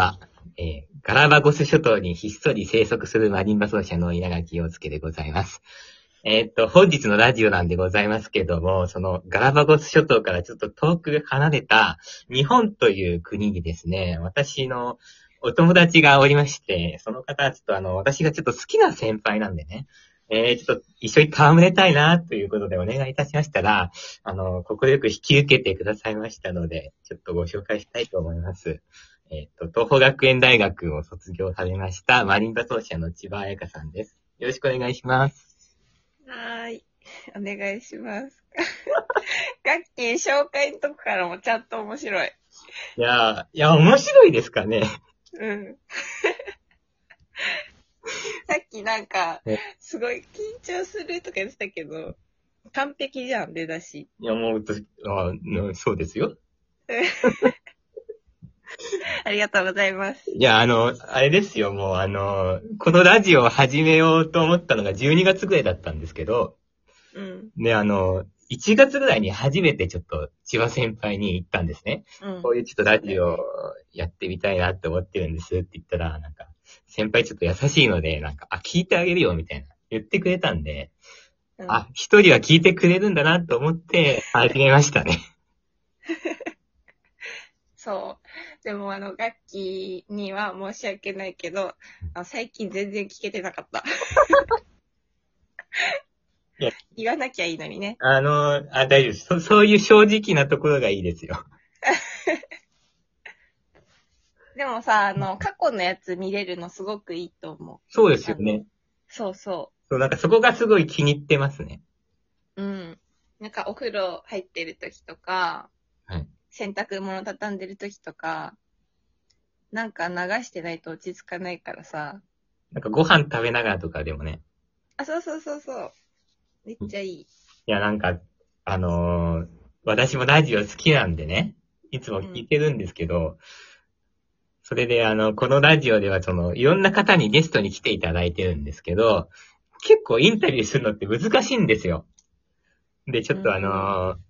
は。えー、ガラバゴス諸島にひっそり生息するマリンバ奏者の稲垣陽介でございます。えーっと、本日のラジオなんでございますけども、そのガラバゴス諸島からちょっと遠く離れた日本という国にですね、私のお友達がおりまして、その方はちょっとあの、私がちょっと好きな先輩なんでね、えー、ちょっと一緒に戯れたいなということでお願いいたしましたら、あの、心よく引き受けてくださいましたので、ちょっとご紹介したいと思います。えっ、と、東邦学園大学を卒業されました、マリンバ奏者の千葉彩香さんです。よろしくお願いします。はーい。お願いします。ガッキー紹介のとこからもちゃんと面白い。いやー、いや、面白いですかね。うん。さっきなんかえ、すごい緊張するとか言ってたけど、完璧じゃん、出だし。いや、もう、とあうんそうですよ。ありがとうございます。いや、あの、あれですよ、もう、あの、このラジオを始めようと思ったのが12月ぐらいだったんですけど、うん。で、あの、1月ぐらいに初めてちょっと千葉先輩に行ったんですね。うんこ。ういうちょっとラジオやってみたいなって思ってるんですって言ったら、なんか、先輩ちょっと優しいので、なんか、あ、聞いてあげるよ、みたいな。言ってくれたんで、うんあ、一人は聞いてくれるんだなと思って、始めましたね。そう。でもあの、ガッキーには申し訳ないけど、あ最近全然聞けてなかったいや。言わなきゃいいのにね。あの、あ、大丈夫です。そそういう正直なところがいいですよ。でもさ、あの、過去のやつ見れるのすごくいいと思う。そうですよね。そうそそう、なんかそこがすごい気に入ってますね。う。うん。なんかお風呂入ってる時とか、はい洗濯物畳んでる時とか、なんか流してないと落ち着かないからさ。なんかご飯食べながらとかでもね。あ、そうそうそうそう。めっちゃいい。いや、なんか、あのー私もラジオ好きなんでね、いつも聞いてるんですけど、それであの、このラジオではその、いろんな方にゲストに来ていただいてるんですけど、結構インタビューするのって難しいんですよ。で、ちょっとあのー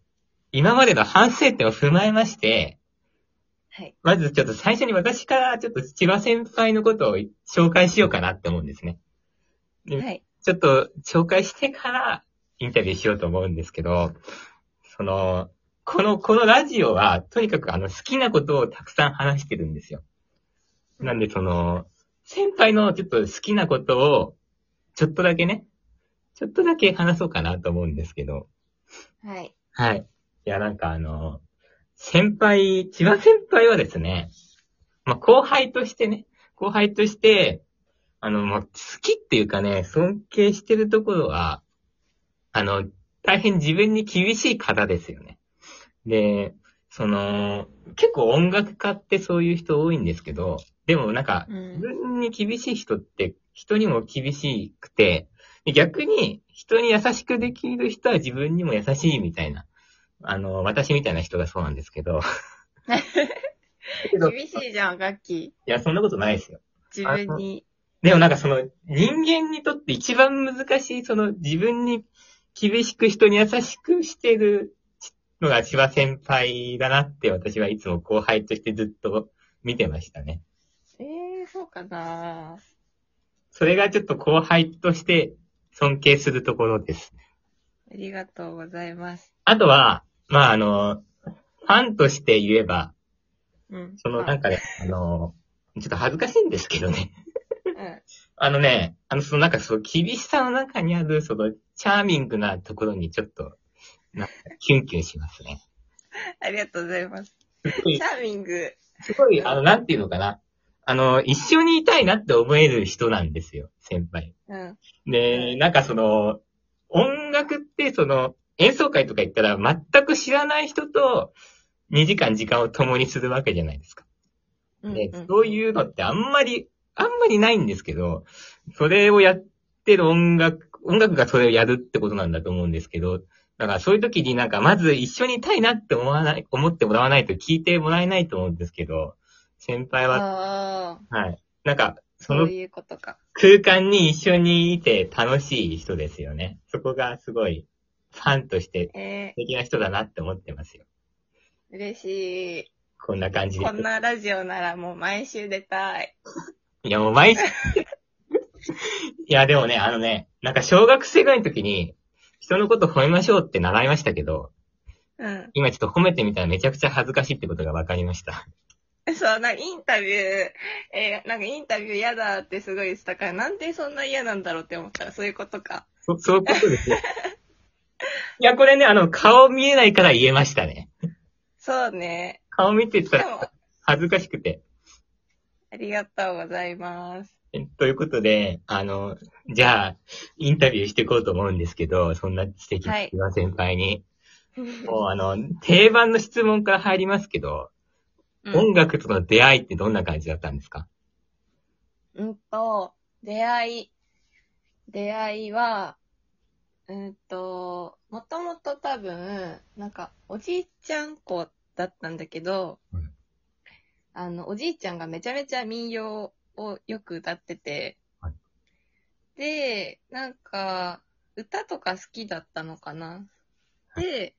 今までの反省点を踏まえまして、はい。まずちょっと最初に私からちょっと千葉先輩のことを紹介しようかなって思うんですね。ではい。ちょっと紹介してからインタビューしようと思うんですけど、その、この、このラジオは、とにかくあの、好きなことをたくさん話してるんですよ。なんでその、先輩のちょっと好きなことを、ちょっとだけね、ちょっとだけ話そうかなと思うんですけど、はい。はい。いや、なんかあの、先輩、千葉先輩はですね、まあ、後輩としてね、後輩として、あの、もう好きっていうかね、尊敬してるところは、あの、大変自分に厳しい方ですよね。で、その、結構音楽家ってそういう人多いんですけど、でもなんか、自うん。分に厳しい人って人にも厳しくて、で逆に人に優しくできる人は自分にも優しいみたいな。あの、私みたいな人がそうなんですけど。厳しいじゃん、ガッキや、そんなことないですよ。ー。自分に。でもなんかその人間にとって一番難しい、その自分に厳しく人に優しくしてるのが千葉先輩だなって私はいつも後輩としてずっと見てましたね。ええー、そうかなそれがちょっと後輩として尊敬するところです。ありがとうございます。あとは、まああの、ファンとして言えば、うん。そのなんかね、あの、ちょっと恥ずかしいんですけどね。うん。あのね、あの、そのなんかそう、厳しさの中にある、その、チャーミングなところにちょっと、なんか、キュンキュンしますね。ありがとうございます。すごいチャーミング。すごい、あの、なんていうのかな。あの、一緒にいたいなって思える人なんですよ、先輩。うん。で、なんかその、音楽ってその、演奏会とか行ったら全く知らない人と2時間時間を共にするわけじゃないですか。うんでうん、そういうのってあんまり、あんまりないんですけど、それをやってる音楽、音楽がそれをやるってことなんだと思うんですけど、だからそういう時になんかまず一緒にいたいなって思わない、思ってもらわないと聞いてもらえないと思うんですけど、先輩は、はい。なんか、そのそういうことか。空間に一緒にいて楽しい人ですよね。そこがすごい、ファンとしてえ素敵な人だなって思ってますよ。ー、嬉しい。こんな感じでこ。んなラジオならもう毎週出たい。いや、もう毎週。いや、でもね、あのね、なんか小学生ぐらいの時に、人のこと褒めましょうって習いましたけど、うん。今ちょっと褒めてみたらめちゃくちゃ恥ずかしいってことが分かりました。そう、なんかインタビュー、えーなんかインタビュー嫌だってすごい言ってたから、なんでそんな嫌なんだろうって思ったらそういうことか。そ、そういうことですよ。いや、これね、あの、顔見えないから言えましたね。そうね。顔見てたでもら、恥ずかしくて。ありがとうございます。えということで、あの、じゃあ、インタビューしていこうと思うんですけど、そんな素敵はいな先輩に。もうあの、定番の質問から入りますけど、うん音楽との出会いってどんな感じだったんですか？うんと、出会い、出会いは、うんと、もともと多分、なんか、おじいちゃん子だったんだけど、うんあの、おじいちゃんがめちゃめちゃ民謡をよく歌ってて、はい。で、なんか、歌とか好きだったのかな。で、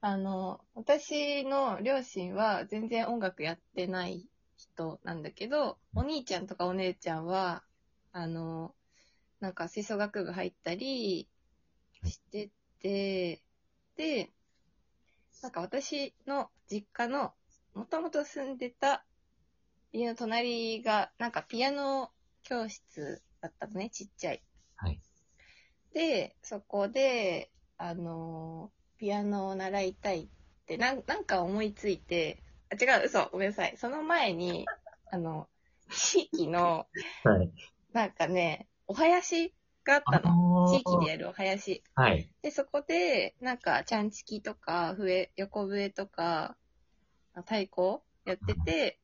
あの、私の両親は全然音楽やってない人なんだけど、お兄ちゃんとかお姉ちゃんは、あの、なんか吹奏楽部入ったりしてて、で、なんか私の実家の、もともと住んでた家の隣が、なんかピアノ教室だったのね、ちっちゃい。はい。で、そこで、あの、ピアノを習いたいって、なんなんか思いついて、あ、違う、嘘、ごめんなさい。その前に、あの、地域の、はい。なんかね、お囃子があったの。地域でやるお囃子。はい。で、そこで、なんか、ちゃんちきとか、笛、横笛とか、あ太鼓やってて、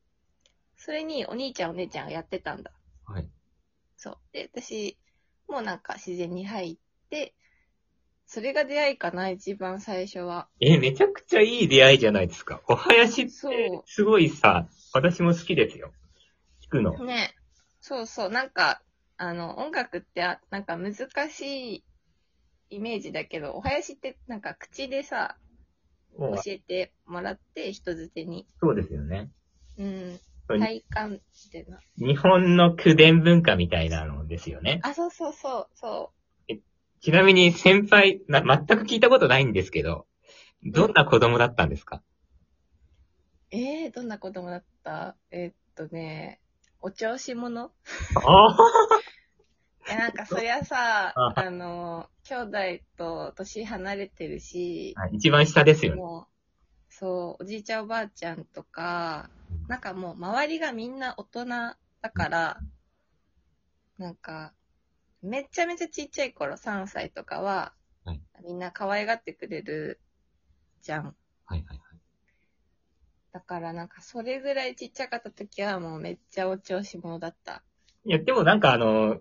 それにお兄ちゃんお姉ちゃんがやってたんだ。はい。そう。で、私、もうなんか自然に入って、それが出会いかな、一番最初は。え、めちゃくちゃいい出会いじゃないですか。お囃子っそうて、すごいさ、私も好きですよ。聞くの。ね。そうそう、なんか、あの、音楽ってあ、なんか難しいイメージだけど、お囃子ってなんか口でさ、もう教えてもらって、人づてに。そうですよね。うん。体感ってな。日本の口伝文化みたいなのですよね。あ、そうそうそう、そちなみに先輩、な、全く聞いたことないんですけど、どんな子供だったんですか？う。えー、どんな子供だった？えーっとね、お調子者？ああえ、なんかそりゃさ、ああの、兄弟と年離れてるし、一番下ですよね。もう、そう、おじいちゃんおばあちゃんとか、なんかもう周りがみんな大人だから、なんか、めちゃめちゃちっちゃい頃、3歳とかは、はいみんな可愛がってくれるじゃん。はいはいはい。だからなんかそれぐらいちっちゃかった時はもうめっちゃお調子者だった。いや、でもなんかあの、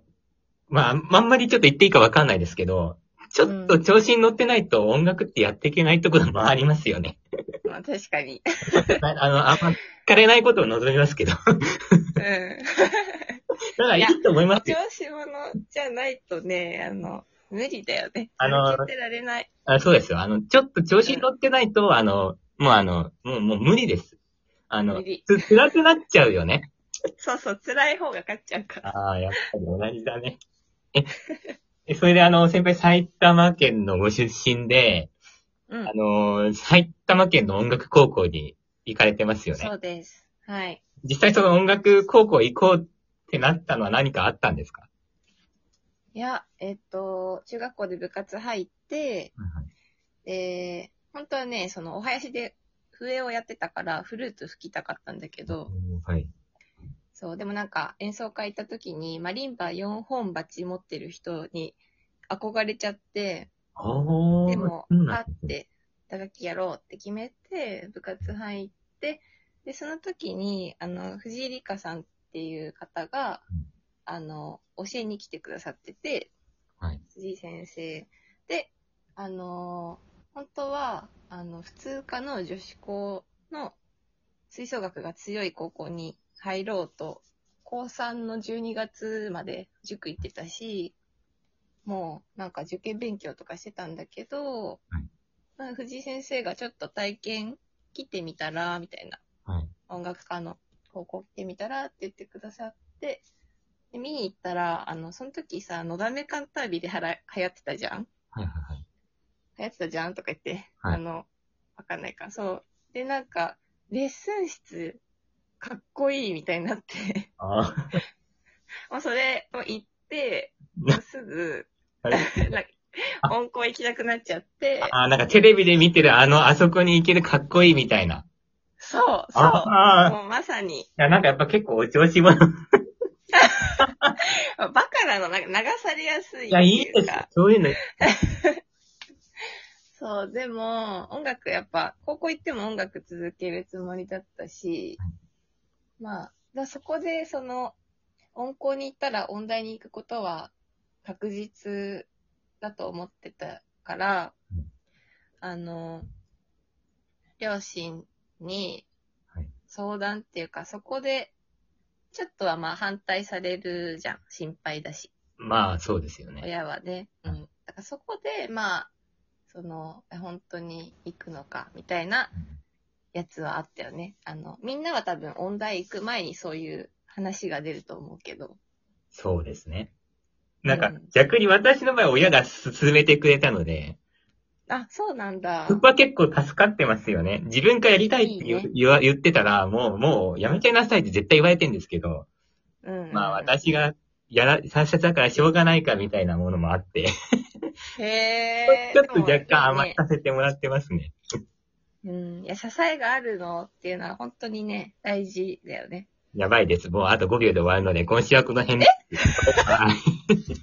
まあ、あんまりちょっと言っていいかわかんないですけど、ちょっと調子に乗ってないと音楽ってやっていけないところもありますよね。まあ確かに。あ あの、あんま聞かれないことを望みますけど。だかうん。らいいと思います調よ。子者じゃないとね、あの、無理だよね。あのてられない。あそうですよ。あの、ちょっと調子に乗ってないと、あの、もうあの、もう、もう無理です。あの。つ、辛くなっちゃうよね。そうそう、辛い方が勝っちゃうから。ああ、やっぱり同じだね。え、えそれであの、先輩埼玉県のご出身で、うんあ。の、埼玉県の音楽高校に行かれてますよね。そうです。はい。実際その音楽高校行こうってなったのは何かあったんですか？いや、えっと、中学校で部活入って、で、本当はね、その、お囃子で笛をやってたから、フルーツ吹きたかったんだけど、はい。そう、でもなんか演奏会行った時に、マリンバ4本鉢持ってる人に憧れちゃって、でもあって、打楽器やろうって決めて、部活入って、で、その時に、あの、藤井里香さんっていう方が、うんあの、教えに来てくださってて、はい。藤井先生。で、あの、本当は、あの、普通科の女子校の吹奏楽が強い高校に入ろうと、高3の12月まで塾行ってたし、もうなんか受験勉強とかしてたんだけど、はいまあ藤井先生がちょっと体験来てみたら、みたいな。はい。音楽家の高校来てみたらって言ってくださって、で見に行ったら、あの、その時さ、のだめカンタービではら流行ってたじゃん？はいはいはい。流行ってたじゃん？とか言って、はいあの、わかんないか。そう。で、なんか、レッスン室、かっこいいみたいになって、あ あ。もうそれを行って、なもうすぐ、はい なんか音校行きたくなっちゃって、あ、なんかテレビで見てるあの、あそこに行けるかっこいいみたいな。そう、そう。ああ。いもうまさに、や、なんかやっぱ結構お調子者。バカなの、なんか流されやすいいや、いいですか。。そういうの。そう、でも、音楽やっぱ、高校行っても音楽続けるつもりだったし、まあ、だそこでその、音校に行ったら音大に行くことは確実だと思ってたから、うんあの、両親にはい相談っていうか、そこで、ちょっとはまあ反対されるじゃん。心配だし。まあ、そうですよね。親はね。うん。だからそこで、まあ、その、え本当に行くのか、みたいなやつはあったよね。あの、みんなは多分音大行く前にそういう話が出ると思うけど。そうですね。なんかうん、逆に私の場合、親が勧めてくれたので、あ、そうなんだ。そこは結構助かってますよね。自分からやりたいって言ういいね言わ言ってたら、もう、もう、やめちゃいなさいって絶対言われてんですけど、うんうん。まあ、私が、やら、三冊だからしょうがないかみたいなものもあって、へー。ちょっと若干甘させてもらってますね。うん。いや、支えがあるのっていうのは本当にね、大事だよね。やばいです。もうあと5秒で終わるので、今週はこの辺で。はい